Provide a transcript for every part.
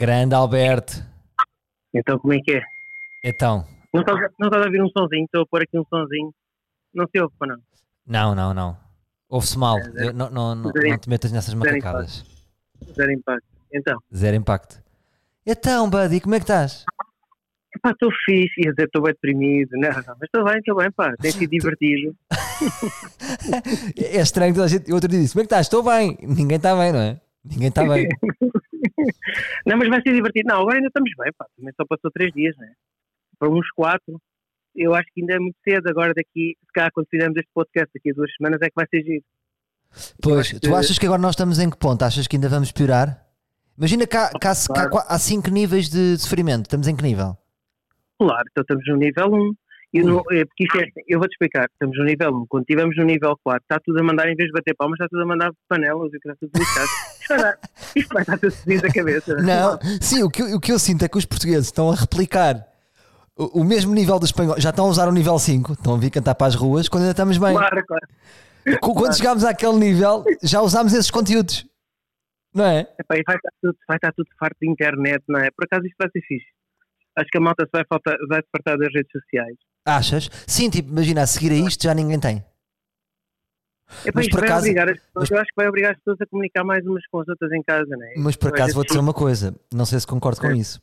Grande Alberto. Então como é que é? Então, Não estás, a- não estás a ouvir um sonzinho? Estou a pôr aqui um sonzinho. Não se ouve, não. não, não, não. Ouve-se mal. É. Eu- não, não, não, não te metas nessas zero macacadas. Zero impacto. Então, Zero impacto. Então, Buddy, como é que estás? pá, estou fixe. Ia dizer, estou bem deprimido. Não, não, mas estou bem, estou bem, pá. Tem sido divertido. É estranho toda a gente. Eu outro dia disse: Como é que estás? Estou bem. Ninguém está bem, não é? Ninguém está bem. Não, mas vai ser divertido. Não, agora ainda estamos bem, pá. Também só passou três dias, né? Para uns quatro. Eu acho que ainda é muito cedo. Agora daqui, se cá, quando fizermos este podcast daqui a duas semanas, é que vai ser giro. Pois, tu achas que agora nós estamos em que ponto? Achas que ainda vamos piorar? Imagina que há, que há, que há há cinco níveis de sofrimento. Estamos em que nível? Claro, então estamos no nível 1. Eu, não, é, porque isto é, assim, eu vou-te explicar, estamos no nível 1. Quando estivermos no nível 4, está tudo a mandar, em vez de bater palmas, está tudo a mandar panelas e está tudo lixado. Isto vai estar tudo feliz a cabeça. Não, sim, o que, eu- o que eu sinto é que os portugueses estão a replicar o, o mesmo nível do espanhol. Já estão a usar o nível 5, estão a vir cantar para as ruas quando ainda estamos bem. Claro, claro. Qu- Quando chegámos àquele nível, já usámos esses conteúdos. Não é? Epá, e vai, estar tudo, vai estar tudo farto de internet, não é? Por acaso isto vai ser fixe. Acho que a malta se vai, faltar, vai se fartar das redes sociais. Achas? Sim, tipo, imagina, a seguir a isto já ninguém tem. Epá, Mas por acaso- obrigar mas- eu acho que vai obrigar as pessoas a comunicar mais umas com as outras em casa, não é? Mas por acaso vou dizer uma coisa, não sei se concordo com É. isso.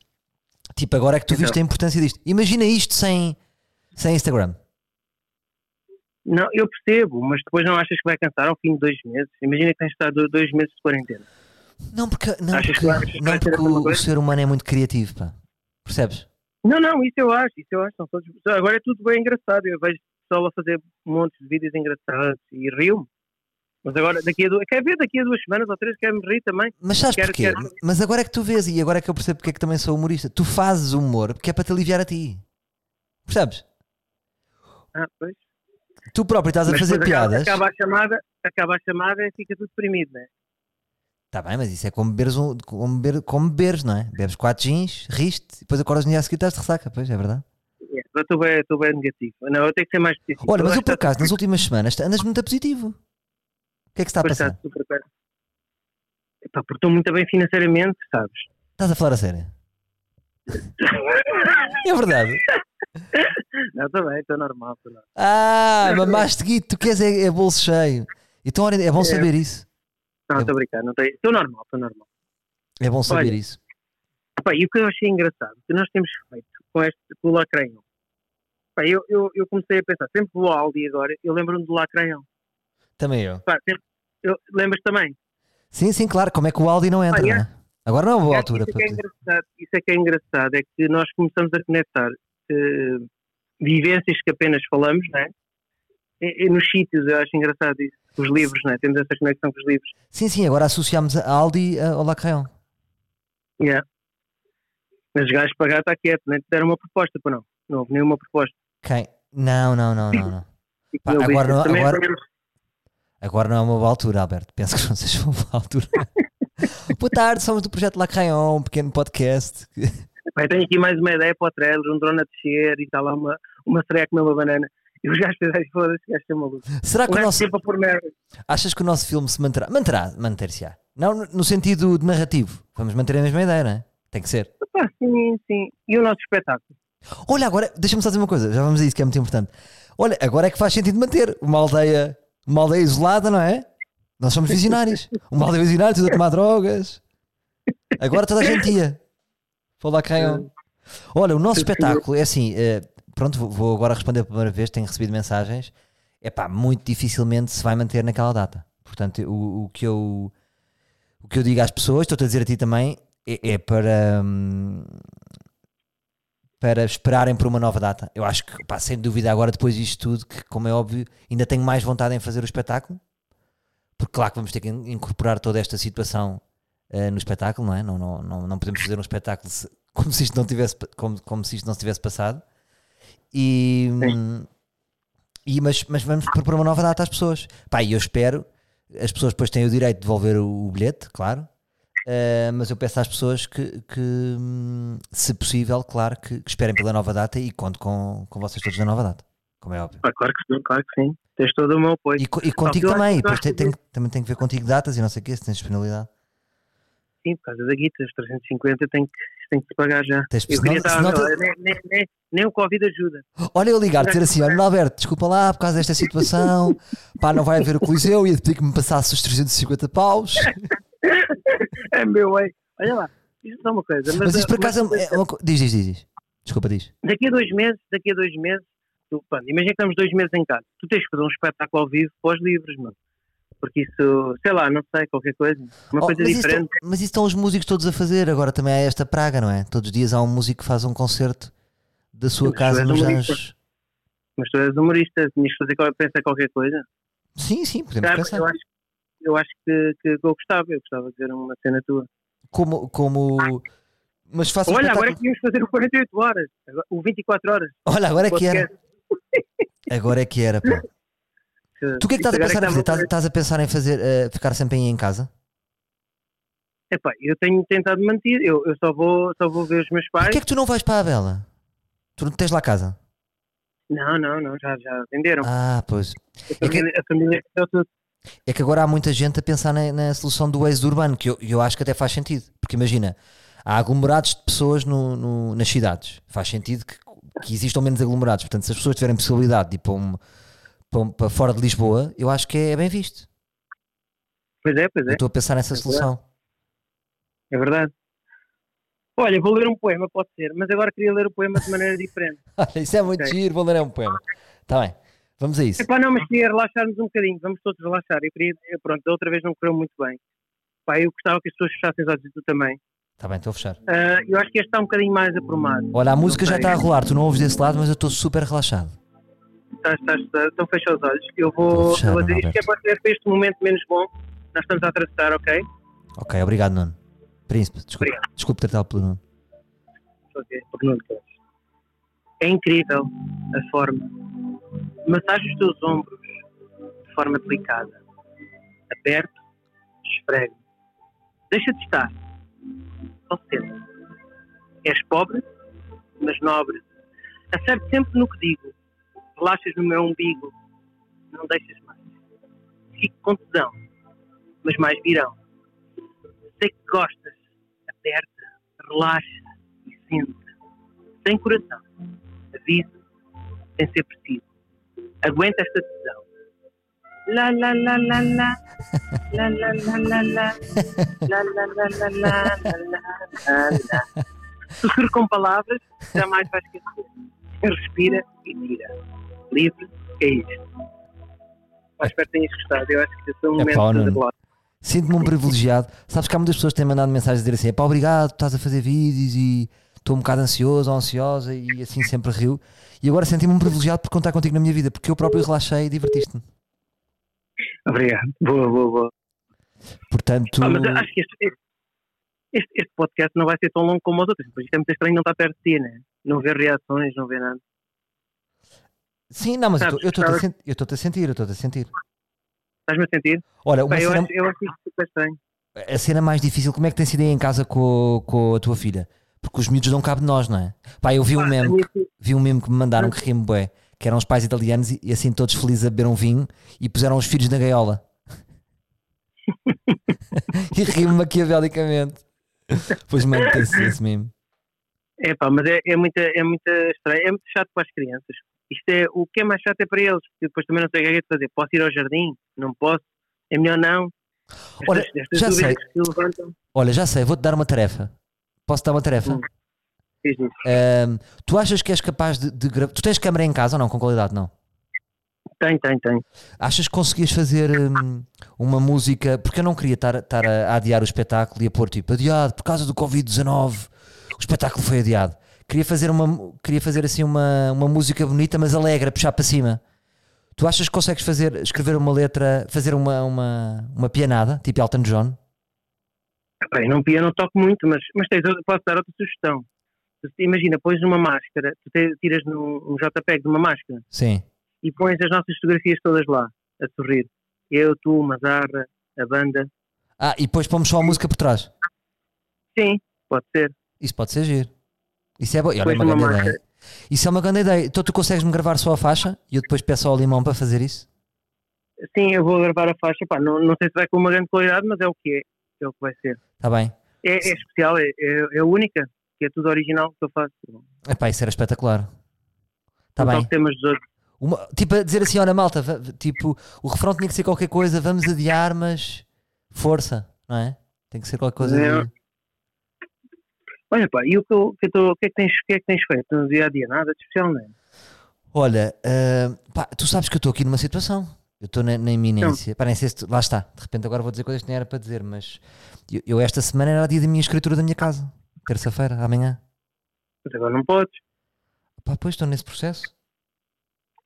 Tipo, agora é que tu Então. viste a importância disto. Imagina isto sem, sem Instagram. Não, eu percebo, mas depois não achas que vai cansar ao fim de dois meses? Imagina que tens de estar do- dois meses de quarentena. Não porque, não Achas porque, que não porque o, o ser humano é muito criativo, pá. Percebes? Não, não, isso eu acho, isso eu acho. São todos... Agora é tudo bem engraçado. Eu vejo pessoal a fazer montes de vídeos engraçados e rio-me. Mas agora, daqui a duas. Quer ver daqui a duas semanas ou três, quer-me rir também. Mas sabes Quero- porquê? quero- Mas agora é que tu vês e agora é que eu percebo porque é que também sou humorista. Tu fazes humor porque é para te aliviar a ti. Percebes? Ah, pois. Tu próprio estás a Mas fazer piadas. Acaba a chamada, acaba a chamada e fica tudo deprimido, não é? Tá bem, mas isso é como beberes, um, como beber, como beberes, não é? Bebes quatro gins, riste, depois acordas no dia a seguir e estás de ressaca, pois é verdade. É, Eu estou bem, estou bem negativo. Não, eu tenho que ser mais específico. Olha, mas eu por acaso, nas últimas semanas, andas muito positivo. O que é que está a está passar? super bem. Epá, porque estou muito bem financeiramente, sabes? Estás a falar a sério? É verdade. Não, estou bem, estou normal. Estou normal. Ah, mamaste guito, tu queres é, é bolso cheio. Então é bom É. saber isso. Não, estou a brincar. não tenho- Estou normal, estou normal. É bom saber Olha, isso. Epá, e o que eu achei engraçado, que nós temos feito com este com o lacranhão. Epá, eu, eu, eu comecei a pensar, sempre vou ao Aldi agora, eu lembro-me do lacranhão. Também eu. Epá, sempre- eu, lembras também? Sim, sim, claro. Como é que o Aldi não entra, Ah, é? não é? Agora não é uma boa É, altura isso, é é engraçado, isso é que é engraçado, é que nós começamos a conectar eh, vivências que apenas falamos, não é? E nos sítios, eu acho engraçado isso. Os livros, não é? Temos essa conexão com os livros. Sim, sim, agora associamos a Aldi ao Lacrayon. Yeah. Mas os gajos pagar está quieto, te deram uma proposta, para não. Não houve nenhuma proposta. Quem? Não, não, não, não, não. Pá, agora não- agora- Agora não é uma boa altura, Alberto. Penso que não seja uma boa altura. Boa tarde, somos do projeto Lacrayon, um pequeno podcast. Tenho aqui mais uma ideia para o trailer, um drone a descer e está lá uma, uma sereia a comer uma banana. E os gajos fizeram, foda-se, os gajos estão malucos. Será que O o gajo nosso. sempre a pôr merda. Achas que o nosso filme se manterá? Manterá, manter-se-á. Não no- sentido de narrativo. Vamos manter a mesma ideia, não é? Tem que ser. Sim, sim. E o nosso espetáculo? Olha, agora, deixa-me só dizer uma coisa, já vamos a isso que é muito importante. Olha, agora é que faz sentido manter uma aldeia, uma aldeia isolada, não é? Nós somos visionários. Uma aldeia visionária, tudo a tomar drogas. Agora toda a gente ia. Lá. Olha, o nosso espetáculo é assim, eh, pronto, vou- agora responder pela primeira vez, tenho recebido mensagens. É pá, muito dificilmente se vai manter naquela data. Portanto, o, o que eu o que eu digo às pessoas, estou-te a dizer a ti também, é, é para hum, para esperarem por uma nova data. Eu acho que, pá, sem dúvida, agora depois disto tudo, que como é óbvio, ainda tenho mais vontade em fazer o espetáculo, porque claro que vamos ter que in- incorporar toda esta situação eh, no espetáculo, não é? Não, não, não, não podemos fazer um espetáculo se- como se isto não tivesse, como, como se isto não se tivesse passado. E, hum, e mas, mas vamos propor uma nova data às pessoas. Pá, e eu espero, as pessoas depois têm o direito de devolver o, o bilhete, claro. Uh, mas eu peço às pessoas que, que, hum, se possível, claro, que, que esperem pela nova data e conto com, com vocês todos na nova data, como é óbvio. Pá, claro que sim, claro que sim. Tens todo o meu apoio. E, e contigo também, depois tem, tem- também tem que ver contigo datas e não sei o que, se tens disponibilidade. Sim, por causa da guita, os 350 tem que, tem que se pagar já. Tens- Eu queria estar, te- nem, nem, nem, nem o Covid ajuda. Olha, eu ligar, dizer assim: olha, Alberto, desculpa lá por causa desta situação, pá, não vai haver o Coliseu, ia pedir que me passasse os 350 paus. É meu, é. Olha lá, isto é uma coisa. Mas, Mas isto por acaso mas- é uma Diz, diz, diz, diz. Desculpa, diz. Daqui a dois meses, daqui a dois meses, tu, pronto, imagina que estamos dois meses em casa. Tu tens que fazer um espetáculo ao vivo pós livros, mano. Porque isso, sei lá, não sei, qualquer coisa. Uma Oh, coisa mas, isso, diferente. mas isso estão os músicos todos a fazer, agora também há esta praga, não é? Todos os dias há um músico que faz um concerto da sua Mas casa nos. Anjos. Mas tu és humorista, tinhas que fazer pensar qualquer coisa. Sim, sim, podemos Sabe, pensar. eu acho, eu acho que, que eu gostava, eu gostava de ver uma cena tua. Como, como. Mas faça Olha, agora é que íamos fazer o 48 horas, o 24 horas. Olha, agora é que era. Agora é que era, pá. Tu o que é que estás a pensar em fazer? Estás, estás a pensar em fazer, eh, ficar sempre aí em casa? Epá, eu tenho tentado manter, eu, eu só, vou, só vou ver os meus pais. Porquê é que tu não vais para a Bela? Tu não tens lá casa? Não, não, não, já, já venderam. Ah, pois. a, é que- família, a família deu tudo. É que agora há muita gente a pensar na, na solução do êxodo urbano, que eu, eu acho que até faz sentido. Porque imagina, há aglomerados de pessoas no, no- nas cidades. Faz sentido que, que existam menos aglomerados. Portanto, se as pessoas tiverem possibilidade de ir para, um- para fora de Lisboa, eu acho que é bem visto. Pois é, pois Eu é, estou a pensar nessa É solução. é verdade. Olha, vou ler um poema, pode ser, mas agora queria ler o poema de maneira diferente. Isso é muito Ok. giro, vou ler um poema. Está bem, vamos a isso. Epá, não, mas queria relaxar-nos um bocadinho, vamos todos relaxar. Eu queria, eu, pronto, da outra vez não correu muito bem. Pá, eu gostava que as pessoas fechassem os olhos e tu também. Está bem, estou a fechar. Ah, eu acho que este está um bocadinho mais aprumado. Olha, a música já está a rolar, tu não ouves desse lado, mas eu estou super relaxado. Estás, estás, estás, então fecha os olhos. Eu Vou eu vou dizer isto que é para ter para este momento menos bom. Nós estamos a atravessar, ok? Ok, obrigado, Nuno. Príncipe, desculpe, Obrigado. desculpe tratá-lo pelo Nuno. Ok, porque não queres. É incrível a forma. Massagem os teus ombros de forma delicada. Aperto, esfrego. Deixa-te estar. Só sente. És pobre, mas nobre. Acerto sempre no que digo. Relaxas no meu umbigo. Não deixas mais. Fico com tesão, mas mais virão. Sei que gostas. Aperta, relaxa e sente. Sem coração. Aviso, sem ser preciso. Aguenta esta decisão. La la la la la. La la la la la. La la la la la. La la com palavras, jamais vais esquecer. Respira e tira. Livre, é isto. Mas espero que tenhas gostado. Eu acho que esse é um momento de. Sinto-me um privilegiado. Sabes que há muitas pessoas que têm mandado mensagens a dizer assim: pá, obrigado, estás a fazer vídeos e estou um bocado ansioso ou ansiosa e assim sempre rio. E agora senti-me um privilegiado por contar contigo na minha vida, porque eu próprio relaxei e divertiste-me. Obrigado. Boa, boa, boa. Portanto, Ah, mas acho que este, este, este- este podcast não vai ser tão longo como os outros. Depois isto é muito estranho não estar perto de ti, né? Não ver reações, não ver nada. Sim, não, mas eu sabes, eu estou-te a a sentir, eu estou-te a sentir. Estás-me a sentir? Olha, uma Bem, eu, cena, acho, eu acho isto super estranho. a cena mais difícil, como é que tem sido aí em casa com, com a tua filha? Porque os miúdos não cabem de nós, não é? Pá, eu vi um meme, filha- vi um meme que me mandaram que rimo bué, que eram os pais italianos e, e assim todos felizes a beber um vinho e puseram os filhos na gaiola. e rimo maquiavelicamente. Pois mano, tem esse meme. É pá, mas é, é, muita, é muito estranho. É muito chato para as crianças. Isto é, o que é mais chato é para eles, porque depois também não sei o que é que é fazer. Posso ir ao jardim? Não posso? É melhor não? Estas, Olha, estas já sei. Olha, já sei, vou-te dar uma tarefa. Posso dar uma tarefa? Hum. Isso. Ahm, tu achas que és capaz de, de gravar? Tu tens câmera em casa ou não? Com qualidade, não? Tem, tem, tem. Achas que conseguias fazer hum, uma música? Porque eu não queria estar, estar a, a adiar o espetáculo e a pôr tipo adiado por causa do Covid-19. O espetáculo foi adiado. Queria fazer, uma, queria fazer assim uma, uma música bonita, mas alegre, puxar para cima. Tu achas que consegues fazer, escrever uma letra, fazer uma, uma, uma pianada, tipo Elton John? Bem, não pia, não toco muito, mas, mas tens, posso dar outra sugestão. Imagina, pões uma máscara, tu te- tiras num, um JPEG de uma máscara Sim. e pões as nossas fotografias todas lá, a sorrir. Eu, tu, Mazarra, a banda. Ah, e depois pomos só a música por trás. Sim, pode ser. Isso pode ser giro. Isso é bom. Olha, é uma uma grande ideia. Isso é uma grande ideia. Então tu consegues-me gravar só a faixa e eu depois peço ao Limão para fazer isso? Sim, eu vou gravar a faixa. Pá, não, não sei se vai com uma grande qualidade, mas é o que é. É o que vai ser. Está bem. é, é especial, é, é, é única, que é tudo original que eu faço. Epá, isso era espetacular. Está bem. temas dos outros. Uma- tipo, a dizer assim, olha malta, tipo, o refrão tinha que ser qualquer coisa, vamos adiar, mas força, não é? Tem que ser qualquer coisa. É. de- Olha pá, e o que, eu, que eu tô- que, é que tens, que é que tens feito no dia a dia? Nada de especial, não é? Olha, ah, pá, tu sabes que eu estou aqui numa situação. Eu estou na, na iminência. Pá, nem sei se tu- lá está. De repente agora vou dizer coisas que nem era para dizer, mas eu, eu esta semana era o dia da minha escritura da minha casa. Terça-feira, amanhã. Mas agora não podes. Pá, pois estou nesse processo.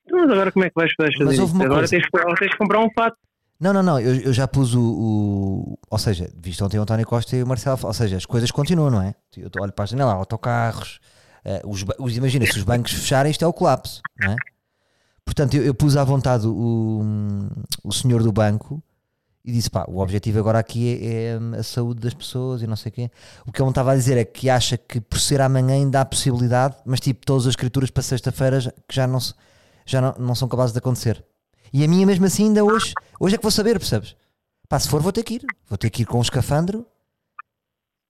Então, Mas agora como é que vais fazer Mas isso? Agora coisa. tens, tens que comprar um fato. Não, não, não. Eu, eu já pus o, o- Ou seja, visto ontem o António Costa e o Marcelo. Ou seja, as coisas continuam, não é? Eu olho para a janela, autocarros. eh, os, os, imagina, se os bancos fecharem, isto é o colapso, não é? Portanto, eu, eu pus à vontade o, o senhor do banco e disse: pá, o objetivo agora aqui é, é, hum, a saúde das pessoas e não sei o quê. O que ele me estava a dizer é que acha que por ser amanhã ainda há possibilidade, mas tipo, todas as escrituras para sexta-feira que já, não, se- já não, não são capazes de acontecer. E a minha mesmo assim ainda hoje, hoje é que vou saber, percebes? Pá, se for vou ter que ir. Vou ter que ir com um escafandro.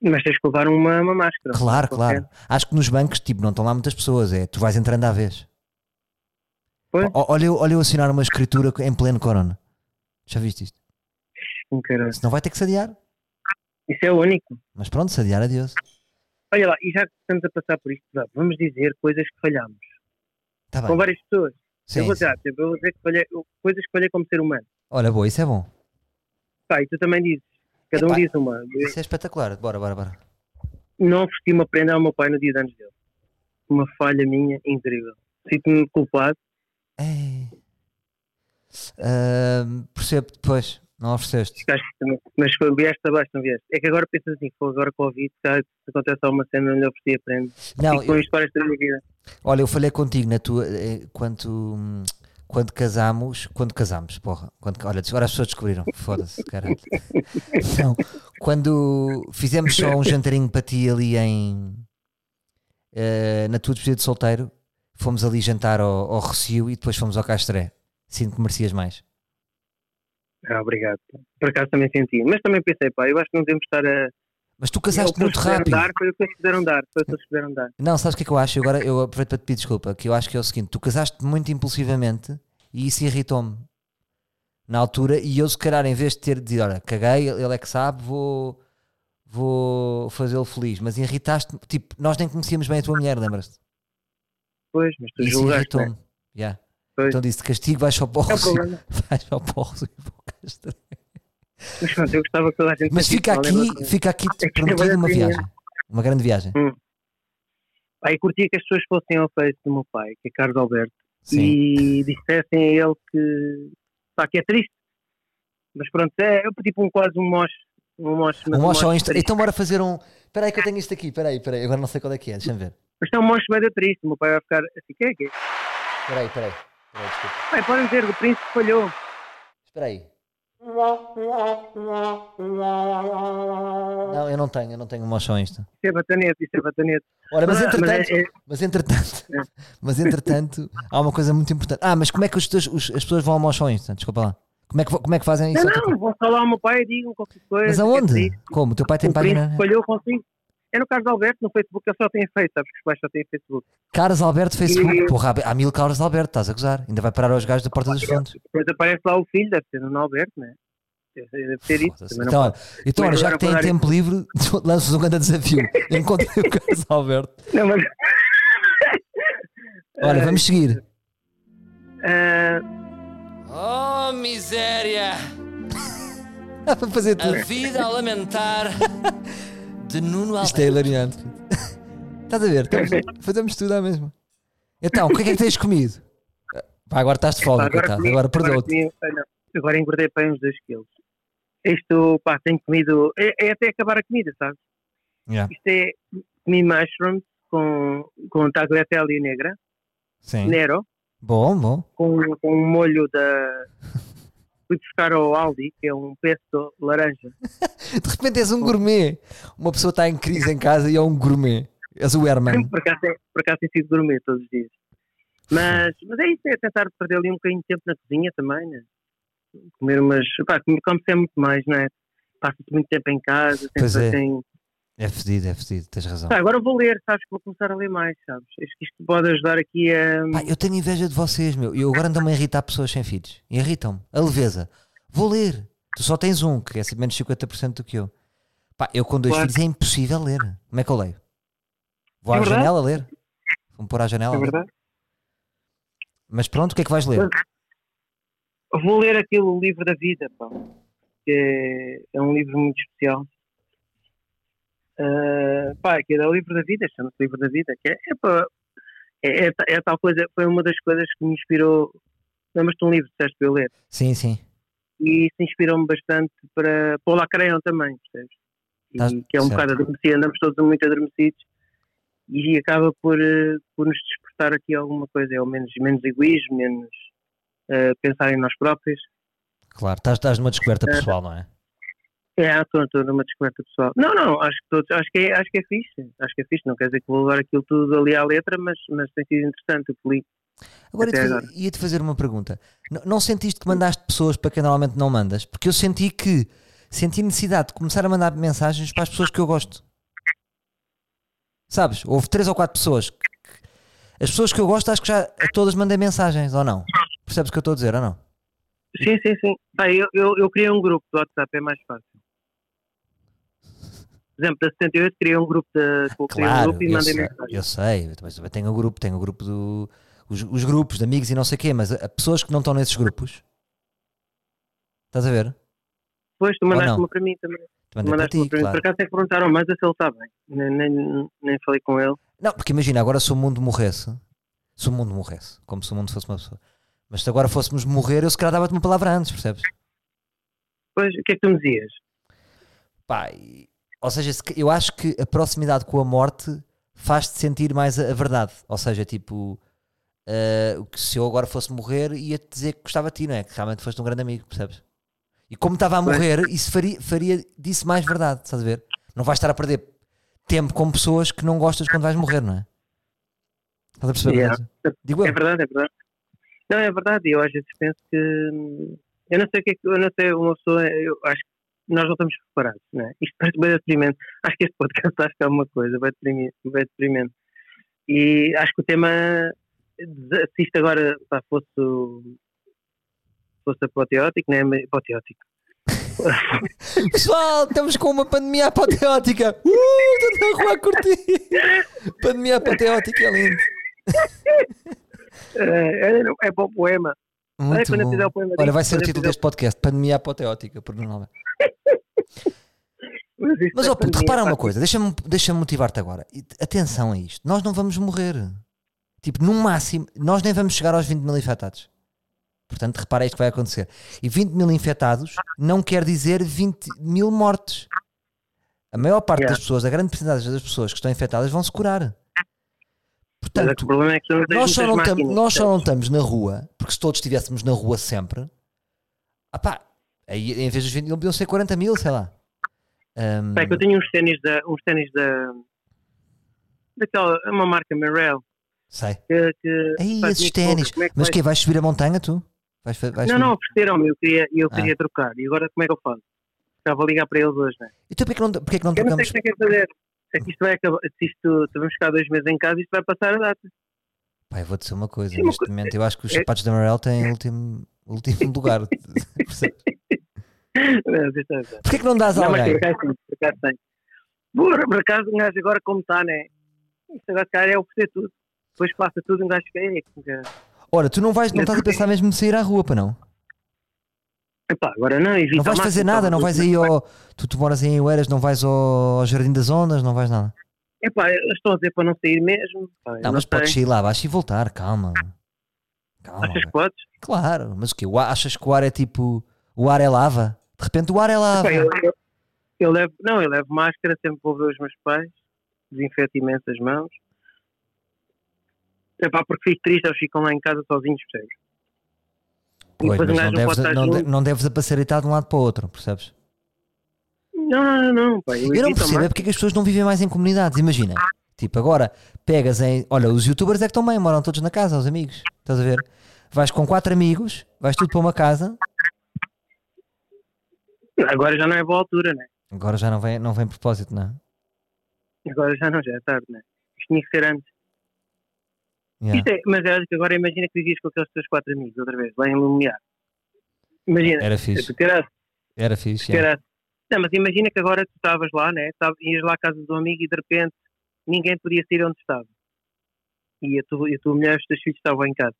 Mas tens que levar uma, uma máscara. Claro, claro. Acho que nos bancos, tipo, não estão lá muitas pessoas. É, tu vais entrando à vez. Pois. O- Olha eu, olha eu assinar uma escritura em pleno corona. Já viste isto? Caralho. Senão vai ter que se adiar. Isso é o único. Mas pronto, se adiar, adeus. Olha lá, e já que estamos a passar por isto, vamos dizer coisas que falhamos. Está Com várias pessoas. Sim, eu vou dizer, tipo, eu vou dizer que falhei, coisas que falhei como ser humano. Olha, boa, isso é bom. Pá, e tu também dizes. Cada um Epá. diz uma. Isso é espetacular. Bora, bora, bora. não ofereci uma prenda ao meu pai no dia de anos dele. Uma falha minha incrível. Sinto-me culpado. Ei. Ahm, percebo depois. Não ofereceste. Mas foi, vieste abaixo, não vieste. É que agora pensas assim, foi agora com o Covid, se acontece alguma cena, não lhe ofereci a prenda. Não, Fico com eu- isto para esta minha vida. Olha, eu falei contigo na tua. eh, Quando, quando casámos. Quando casámos, porra. Quando, olha, agora as pessoas descobriram. Foda-se, caralho. Não, quando fizemos só um jantarinho para ti ali em. eh, na tua despedida de solteiro, fomos ali jantar ao, ao Rocio e depois fomos ao Castré. Sinto que merecias mais. Ah, obrigado. Por acaso também senti. Mas também pensei, pá, eu acho que não devemos estar a. Mas tu casaste muito rápido. Dar, foi o que eles puderam dar. Foi o que eles puderam dar. Não, sabes o que é que eu acho? Eu Agora eu aproveito para te pedir desculpa. Que eu acho que é o seguinte: tu casaste muito impulsivamente e isso irritou-me na altura. E eu, se calhar, em vez de ter dito, olha, caguei, ele é que sabe, vou, vou fazê-lo feliz. Mas irritaste tipo, nós nem conhecíamos bem a tua mulher, lembras-te? Pois, mas tu Isso julgaste. né? irritou-me. Yeah. Pois. Então disse: castigo, vais só para o É o Rocio. problema. Vais só para o e para o. Mas pronto, eu gostava que toda a gente Mas fica aqui, fica aqui É que prometido agora uma viagem. Uma grande viagem. Aí curtia que as pessoas fossem ao Face do meu pai, que é Carlos Alberto, Sim. e dissessem a ele que, pá, que é triste. Mas pronto, é, é tipo um, quase um moche. Um moche, Um moche ao Insta. Então bora fazer um. Espera aí que eu tenho isto aqui. Espera aí, espera aí. Agora não sei qual é que é. Deixa-me ver. Mas é um moche bem triste. O meu pai vai ficar assim, que é que é? Espera aí, espera aí. Pai, podem dizer, o príncipe falhou. Espera aí. Não, eu não tenho, eu não tenho mocho ao Insta. Isso é batanete, isso é batanete. Ora, mas Ah, entretanto, é- é- mas entretanto, mas entretanto, há uma coisa muito importante. Ah, mas como é que os os- as pessoas vão ao mocho ao Insta? Desculpa lá. Como é que, como é que fazem isso? não, não, vão falar ao meu pai e digam qualquer coisa. mas aonde? Como? O teu pai tem O príncipe página? falhou consigo. É no Carlos Alberto, no Facebook, eu só tenho feito, sabes que os pais só têm Facebook. Carlos Alberto, Facebook. E- Porra, há mil Carlos Alberto, estás a gozar. Ainda vai parar aos gajos da Porta dos Fundos. Depois aparece lá o filho, deve ser no Alberto, né? Deve deve ser isso. Então, então, olha, já que tem tempo livre, lanças um grande desafio. Encontrei o Carlos Alberto. Não, mas... Olha, vamos seguir. Ah, Oh, miséria! Dá para fazer tudo. A vida a lamentar de Nuno Isto é hilariante. Estás a ver? Estamos- fazemos tudo à mesma. Então, o que é que é que tens comido? Pá, agora estás de folga, comi- Agora perdeu-te. Agora engordei para uns 2 quilos. Isto, pá, tenho comido... É, é até acabar a comida, sabes? Yeah, Isto é... Comi mushrooms com, com tagliatelle negra, Sim. nero, Bom, bom. com, com um molho da... Fui buscar ao Aldi, que é um pesto laranja. De repente és um gourmet. Uma pessoa está em crise em casa e é um gourmet. És o Herman. Por acaso, é- por acaso tem sido gourmet todos os dias. Mas, mas é isso, é tentar perder ali um bocadinho de tempo na cozinha também, né? Comer umas. Pá, come- come-se é muito mais, não é? Passa-se muito tempo em casa, sempre é. tem. É fedido, é fedido, tens razão. Pá, agora vou ler, sabes que vou começar a ler mais, sabes? Acho que isto pode ajudar aqui a. Pá, eu tenho inveja de vocês, meu. Eu agora ando-me a irritar pessoas sem filhos. Irritam-me. A leveza. Vou ler. Tu só tens um, que é menos 50% do que eu. Pá, eu com dois Claro. filhos é impossível ler. Como é que eu leio? Vou É à verdade. janela ler? Vou-me pôr à janela É verdade? Mas pronto, o que é que vais ler? Vou ler aquele livro da vida, pá. Que é um livro muito especial. Ah, pá, que é o livro da vida, chama-se livro da vida, que é, é, pá, é, é, é tal coisa, foi uma das coisas que me inspirou. Lembras-te um livro que disseste para eu ler? Sim, sim. E isso inspirou-me bastante para, para o Lacrayon também, percebes? E, Tá que é um certo. bocado adormecido, andamos todos muito adormecidos e acaba por, eh, por nos despertar aqui alguma coisa, é o menos, menos egoísmo, menos eh, pensar em nós próprios. Claro, estás, estás numa descoberta É. pessoal, não é? É, estou estou numa descoberta pessoal. Não, não, acho que, todos, acho, que é, acho que é fixe. Acho que é fixe. Não quer dizer que vou levar aquilo tudo ali à letra, mas, mas tem sido interessante o que li. Agora ia-te ia-te fazer uma pergunta. N- não sentiste que mandaste pessoas para quem normalmente não mandas? Porque eu senti que senti necessidade de começar a mandar mensagens para as pessoas que eu gosto. Sabes? Houve três ou quatro pessoas. que- As pessoas que eu gosto, acho que já a todas mandei mensagens, ou não? Percebes o que eu estou a dizer, ou não? Sim, sim, sim. Pá, eu, eu, eu criei um grupo do WhatsApp, é mais fácil. Por exemplo, da 78 criei um grupo, de, um Claro, grupo e mandei sei, mensagem. eu sei. Eu tenho o grupo, tenho o grupo do. Os, os grupos de amigos e não sei o quê, mas a, a pessoas que não estão nesses grupos. Estás a ver? Depois tu mandaste uma para mim também. Para Mandaste uma ti, para mim. claro. Por acaso até perguntaram mais se ele está bem. Nem, nem, nem falei com ele. Não, porque imagina, agora se o mundo morresse, se o mundo morresse, como se o mundo fosse uma pessoa, mas se agora fôssemos morrer, eu se calhar dava-te uma palavra antes, percebes? Pois, o que é que tu me dizias? Pá, e- ou seja, se- eu acho que a proximidade com a morte faz-te sentir mais a, a verdade. Ou seja, tipo, que se eu agora fosse morrer, ia-te dizer que gostava de ti, não é? Que realmente foste um grande amigo, percebes? E como estava a morrer, isso faria, faria disso mais verdade, estás a ver? Não vais estar a perder tempo com pessoas que não gostas quando vais morrer, não é? Estás a perceber? Yeah. Digo eu. É verdade, é verdade. Não, é verdade. Eu às vezes penso que. hum, Eu não sei o que é que. Eu não sei, uma pessoa. Eu acho que nós não estamos preparados, não é? Isto parece bem deprimente. Acho que este podcast acho que é uma coisa, vai deprimente. Vai deprimente. E acho que o tema. Se isto agora pá, fosse. fosse apoteótico, não é? Apoteótico. Pessoal, estamos com uma pandemia apoteótica. Uh, estou na rua a curtir. Pandemia apoteótica é lindo. É, é, é bom poema. Olha, Muito fizer bom. poema Olha, vai ser o título deste podcast: Pandemia apoteótica. Por Nuno Alves. Mas, Mas, é puto, repara uma coisa, deixa-me deixa motivar-te agora. Atenção a isto: nós não vamos morrer. Tipo, no máximo, nós nem vamos chegar aos 20 mil infectados. Portanto, repara isto que vai acontecer. E 20 mil infectados não quer dizer 20 mil mortes. A maior parte Yeah. das pessoas, a grande porcentagem das pessoas que estão infectadas vão se curar. Portanto, é nós só, não máquinas, nós só não estamos na rua, porque se todos estivéssemos na rua sempre, ah pá, aí em vez dos 20 mil, podiam ser 40 mil, sei lá. Pá, é que eu tenho uns ténis da. uns ténis da. daquela. uma marca Merrell. sei. Que, que, Aí, esses ténis. é que Mas que vais subir a montanha tu? Vais, vais Não, subir? não, ofereceram-me, eu queria, eu Ah. queria trocar. E agora como é que eu faço? Já vou ligar para eles hoje, né? E tu porquê que não, porquê que não Eu não sei trocamos? como é que é fazer. É que isto vai acabar. Se isto. Se vamos ficar dois meses em casa, isto vai passar a data. Pai, vou dizer uma coisa. Sim, uma Neste coisa- momento eu acho que os é- sapatos da Morel têm o último, o último lugar. Percebes? Não, isto é- porquê que não dás a Não, mas alguém? por acaso por acaso por acaso um gajo agora como está, né? Isto agora cara é oferecer tudo. Depois passa tudo, um gajo fica. "Ei, que gajo." Ora, tu não, vais, não estás a pensar mesmo de sair à rua, para não? Epá, agora não, evita Não vais fazer nada, não vais aí ao. Tu, tu moras em Oeiras, não vais ao, Jardim das Ondas, não vais nada. Epá, estão a dizer para não sair mesmo. Pá, eu Não, mas sei. podes sair lá abaixo e voltar, calma. Calma. Achas que podes? Claro, mas o quê? O Achas que o ar é tipo. O ar é lava? De repente o ar é. Epá, eu, eu, eu levo, não, eu levo máscara, sempre vou ver os meus pais, desinfeto imenso as mãos. Epá, porque fico triste, eles ficam lá em casa sozinhos, percebes? Pois, mas não não deves, estar não, de- não deves a passaritar de um lado para o outro, percebes? Não, não, não, não, pá, eu, Eu não percebo é porque é que as pessoas não vivem mais em comunidades. Imagina, tipo, agora pegas em. Olha, os youtubers é que estão bem, moram todos na casa, os amigos. Estás a ver? Vais com quatro amigos, vais tudo para uma casa. Agora já não é boa altura, né? agora já não vem, não vem propósito, não é? Agora já não, já é tarde, né? Isto tinha que ser antes. Yeah. Isto é, mas é, que agora imagina que vivias com aqueles teus quatro amigos, outra vez, lá em Lumiar. Imagina, Era fixe. tu terás, Era fixe. tu yeah. Não, mas imagina que agora tu estavas lá, né? Tava, ias lá à casa do amigo e de repente ninguém podia sair onde estava. E a tua, e a tua mulher e os teus filhos estavam em casa.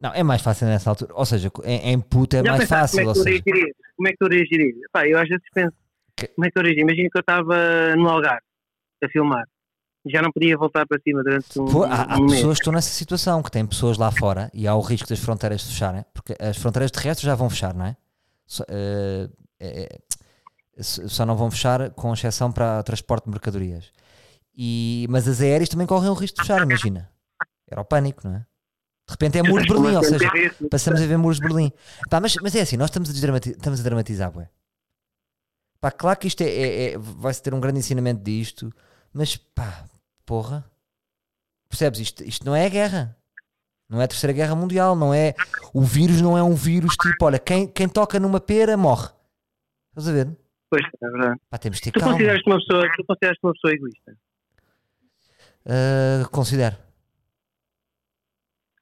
Não, é mais fácil nessa altura. Ou seja, em, em puto é Já mais fácil. Como é que tu seja, reagirias? Como é que tu reagirias? Pá, eu às vezes penso, Que- como é que tu reagirias? Imagina que eu estava no Algarve a filmar. Já não podia voltar para cima durante um, Pô, há, há um mês. pessoas que estão nessa situação, que têm pessoas lá fora e há o risco das fronteiras fecharem, porque as fronteiras terrestres já vão fechar, não é? Só, eh, eh, só não vão fechar com exceção para transporte de mercadorias. E, mas as aéreas também correm o risco de fechar, imagina. Era o pânico, não é? De repente é muros de Berlim, ou seja, passamos a ver muros de Berlim. Pá, mas, mas é assim, nós estamos a, desdramati- estamos a dramatizar, bué. Pá, claro que isto é, é- é- vai-se ter um grande ensinamento disto, mas pá, porra. Percebes? Isto, isto não é a guerra. Não é a terceira guerra mundial, não é. O vírus não é um vírus tipo, olha, quem, quem toca numa pera morre. Estás a ver? Pois, é verdade. Pá, temos de ter Tu calma. consideras-te uma pessoa, tu consideras uma pessoa egoísta? Ah, considero.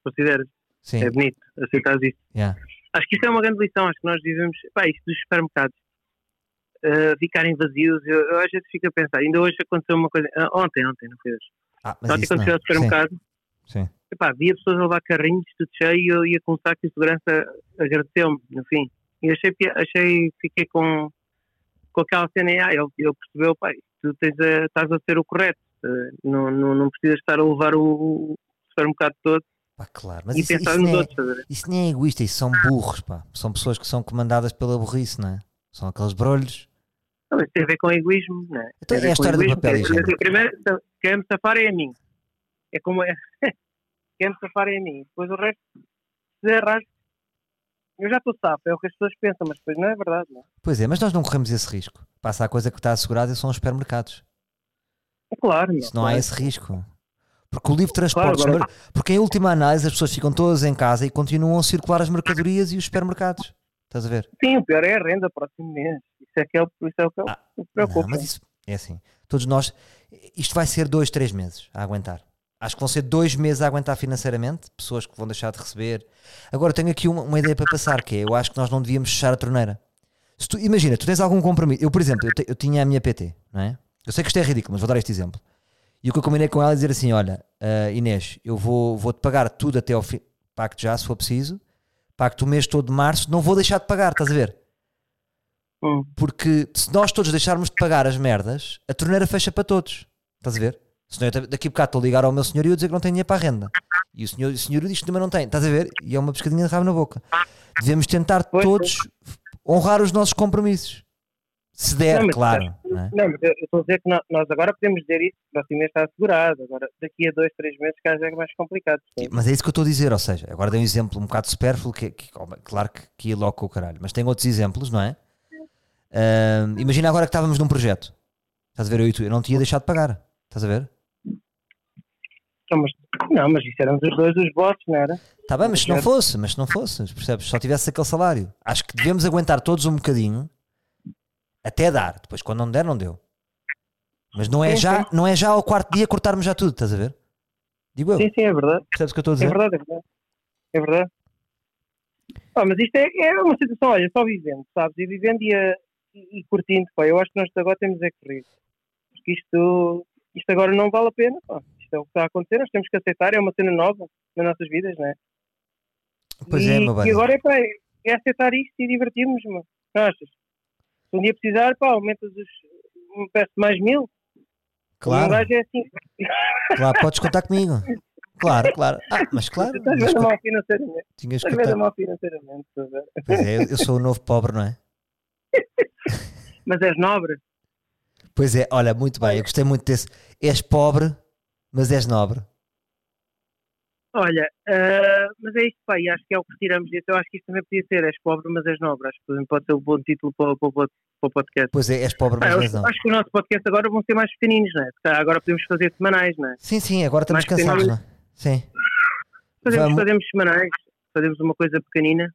Consideras? Sim. É bonito, aceitas isso. yeah. Acho que isso é uma grande lição. Acho que nós vivemos. Pá, isto dos supermercados uh, ficarem vazios. Eu, eu às vezes fico a pensar. Ainda hoje aconteceu uma coisa. ah, ontem, ontem, não foi hoje. Ah, mas Ontem, cheguei ao supermercado, Sim. epá, via pessoas a levar carrinhos, tudo cheio, e eu ia com um saco e segurança agradeceu-me, no fim. E achei, achei fiquei com, com aquela cena, ah, ele, ele percebeu, pai, tu tens a, estás a ser o correto, eh, não, não, não precisas estar a levar o, o supermercado todo Pá, claro. Mas e isso, pensar isso nos nem é- outros? Isso nem é egoísta, isso são burros, pá. São pessoas que são comandadas pela burrice, não é? São aqueles brolhos. Não, mas tem a ver com egoísmo, não é? Então, é a história do papel higiênico. Primeiro, quem me safar é a mim. É como é. quem me safar é a mim. Depois o resto, se errar, eu já estou safo, é o que as pessoas pensam, mas depois não é verdade, não é? Pois é, mas nós não corremos esse risco. Passa a coisa que está assegurada são os supermercados. É claro, não. Isso não há claro. esse risco. Porque o livre transporte. Claro, agora- Porque em última análise as pessoas ficam todas em casa e continuam a circular as mercadorias e os supermercados. Estás a ver? Sim, o pior é a renda próximo mês. Isso é que é o, isso é o que eu Ah, me preocupa. Não, mas isso é assim. Todos nós. Isto vai ser dois, três meses a aguentar. Acho que vão ser dois meses a aguentar financeiramente. Pessoas que vão deixar de receber. Agora tenho aqui uma, uma ideia para passar, que é eu acho que nós não devíamos fechar a torneira. Tu, imagina, tu tens algum compromisso. Eu, por exemplo, eu, te- eu tinha a minha PT, não é? Eu sei que isto é ridículo, mas vou dar este exemplo. E o que eu combinei com ela é dizer assim: olha, ah, Inês, eu vou, vou-te pagar tudo até ao fim. Pago já, se for preciso. Pago-te o mês todo de março. Não vou deixar de pagar, estás a ver? Hum. Porque se nós todos deixarmos de pagar as merdas, a torneira fecha para todos. Estás a ver? Senão eu daqui a bocado estou a ligar ao meu senhorio e dizer que não tenho dinheiro para a renda. E o senhor, o senhorio diz que também não tem. Estás a ver? E é uma pescadinha de rabo na boca. Devemos tentar Pois, todos honrar os nossos compromissos. Se der, Não, mas claro. não é? Não, mas eu estou a dizer que nó- nós agora podemos dizer isso, o próximo mês está assegurado. Agora, daqui a dois, três meses, caso é mais complicado. E- Mas é isso que eu estou a dizer, ou seja, agora dei um exemplo um bocado supérfluo, que, que- claro que, que ia logo com o caralho, mas tem outros exemplos, não é? Imagina agora que estávamos num projeto, estás a ver? Eu, e tu, eu não te ia deixar de pagar, estás a ver? Não, mas, não, mas isso éramos os dois os bosses, não era? Está bem, mas se não fosse, mas se não fosse, percebes? Só tivesse aquele salário. Acho que devemos aguentar todos um bocadinho até dar. Depois, quando não der, não deu. Mas não é, Sim, já, não é já ao quarto dia cortarmos já tudo, estás a ver? Digo eu. Sim, sim, é verdade. Percebes o que eu estou a É dizer? verdade, é verdade. É verdade. Ah, mas isto é, é uma situação, olha, só vivendo, sabes? E vivendo e, a- e, e curtindo, pá. Eu acho que nós agora temos é que rir. Porque isto, isto agora não vale a pena, pá. Isto é o que está a acontecer, nós temos que aceitar, é uma cena nova nas nossas vidas, não é? Pois e, é, meu E bem. agora é, pá, é aceitar isto e divertirmos, mano. Não achas? Se um dia precisar, pá, aumentas os. peço mais mil. Um Claro, gajo é assim. claro, podes contar comigo. Claro, claro. Ah, mas claro, estás vendo mal financeiramente. tinhas Estás vendo mal financeiramente? Pois é, eu, eu sou o novo pobre, não é? Mas és nobre. Pois é, olha, muito bem, eu gostei muito desse. És pobre, mas és nobre. Olha, ah, mas é isto, e acho que é o que retiramos disso. Eu acho que isto também podia ser: és pobre, mas és nobre. Acho que pode ser um bom título para, para, para, o podcast. Pois é, és pobre, mas eu és nobre. acho que o nosso podcast agora vão ser mais pequeninos, não é? Agora podemos fazer semanais, não é? Sim, sim, agora estamos Mais cansados, não é? Sim. Fazemos, Vamos- fazemos semanais, fazemos uma coisa pequenina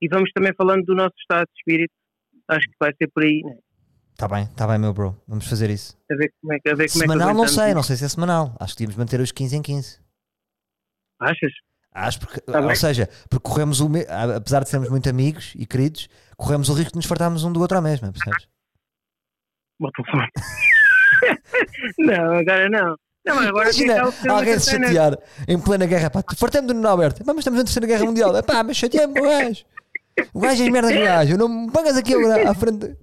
e vamos também falando do nosso estado de espírito. Acho que vai ser por aí, não é? Tá bem, tá bem, meu bro. Vamos fazer isso. A ver como é a ver como semanal é que não aguentamos sei, não sei se é semanal. Acho que devíamos manter os 15 em 15. Achas? Acho porque, Tá ou bem. seja, porque corremos o apesar de sermos muito amigos e queridos, corremos o risco de nos fartarmos um do outro à mesma, percebes? Telefone. não, agora não. Não, agora Imagina alguém se cena. chatear em plena guerra, pá, fartei-me do Nuno Alberto, mas estamos na terceira guerra mundial, é pá, mas chateei-me o gajo. O gajo é merda que gajo, não me pagas aqui agora à frente.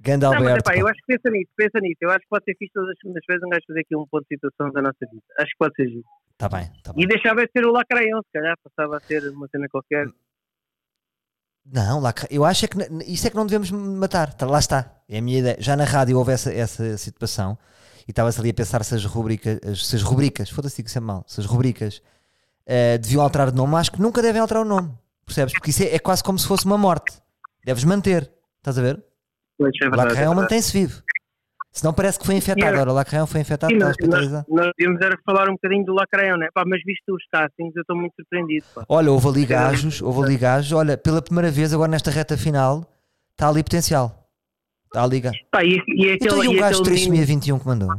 Ganda Não, mas Alberto. epá, pá. eu acho que pensa nisso, pensa nisso. Eu acho que pode ser fixe todas as segundas-feiras um gajo fazer aqui um ponto de situação da nossa vida. Acho que pode ser giro. Tá bem, tá bem. E deixava de ser o lacraião, se calhar, passava a ser uma cena qualquer. Não, lá, eu acho é que isso é que não devemos matar. Lá está. É a minha ideia. Já na rádio houve essa, essa situação e estava-se ali a pensar se as rubricas, as- se as rubricas, foda-se digo sempre mal, se as rubricas eh, deviam alterar de nome, acho que nunca devem alterar o nome. Percebes? Porque isso é, é quase como se fosse uma morte. Deves manter. Estás a ver? Pois, é O verdade. é Lacraão verdade. mantém-se vivo. Senão parece que foi infectado. Ora, o Lacraão foi infectado, Sim, está nós, nós, hospitalizado. nós devíamos era falar um bocadinho do lacraião, né? Pá, mas visto os castings, eu estou muito surpreendido. Pá. Olha, houve ali gajos, houve ali gajos. Olha, pela primeira vez, agora nesta reta final, está ali potencial. Está ali gajo. Pá, e, e aquele, Então e o e gajo de aquele menino, 3621 que mandou?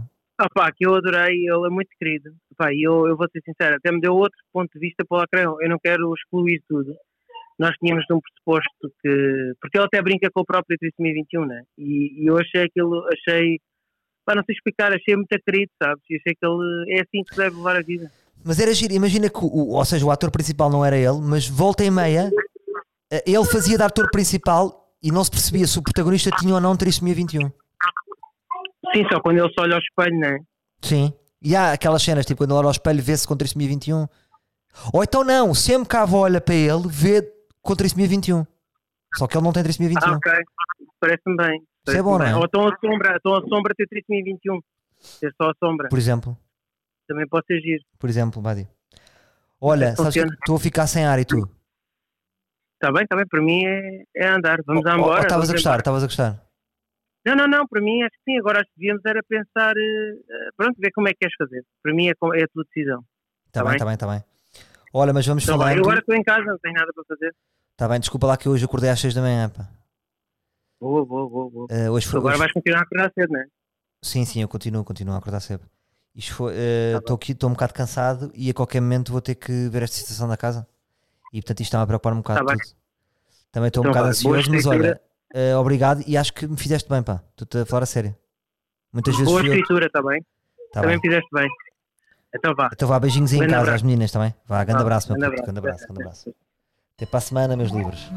ah, pá, que eu adorei, ele é muito querido. Pá, eu, eu vou ser sincero, até me deu outro ponto de vista para o lacraião. Eu não quero excluir tudo. Nós tínhamos de um pressuposto que. Porque ele até brinca com o próprio 3021, né? E, e eu achei aquilo, achei. Pá, não sei explicar, achei muito querido, sabes? E achei que ele é assim que se deve levar a vida. Mas era giro, imagina que, o, ou seja, o ator principal não era ele, mas volta e meia, eh, ele fazia de ator principal e não se percebia se o protagonista tinha ou não 3621. Sim, só quando ele só olha ao espelho, né? Sim. E há aquelas cenas, tipo, quando ele olha ao espelho, vê-se com 3621. Ou então não, sempre que a avó olha para ele, vê com 3621. Só que ele não tem Ah, 3621. ok. Parece-me bem. Isso é bom, não é? Ou então a sombra, então a sombra ter 3021. Ter só a sombra. Por exemplo. Também pode ser giro. Por exemplo, Badi. Olha, estou a ficar sem ar e tu? Está bem, está bem. Para mim é, é andar. Vamos ou embora. Estavas a gostar, estavas a gostar. Não, não, não. Para mim acho que sim. Agora acho que devíamos era pensar. eh, pronto, ver como é que queres fazer. Para mim é, é a tua decisão. Está Tá bem, bem? está bem, está bem. Olha, mas vamos Então, vai, falando. eu agora estou em casa, não tenho nada para fazer. Está bem, desculpa lá que hoje acordei às 6 da manhã, pá. Vou, vou, vou. vou. Eh, hoje foi. agora hoje- vais continuar a acordar cedo, não é? Sim, sim, eu continuo, continuo a acordar cedo. Foi. Tá Estou aqui, estou um bocado cansado e a qualquer momento vou ter que ver esta situação da casa. E portanto isto está-me a preocupar um bocado. Tá bem. Também estou um Então bocado boa ansioso, mas olha, eh, obrigado e acho que me fizeste bem, pá. Estou-te a falar a sério. Muitas vezes Boa escritura, está bem? Tá Também bem. fizeste bem. Então vá. Então vá, beijinhos aí em casa abraço. às meninas, está bem? Vá, grande Ah, abraço, meu grande puto, abraço. grande abraço, grande abraço. Até para a semana, meus livros.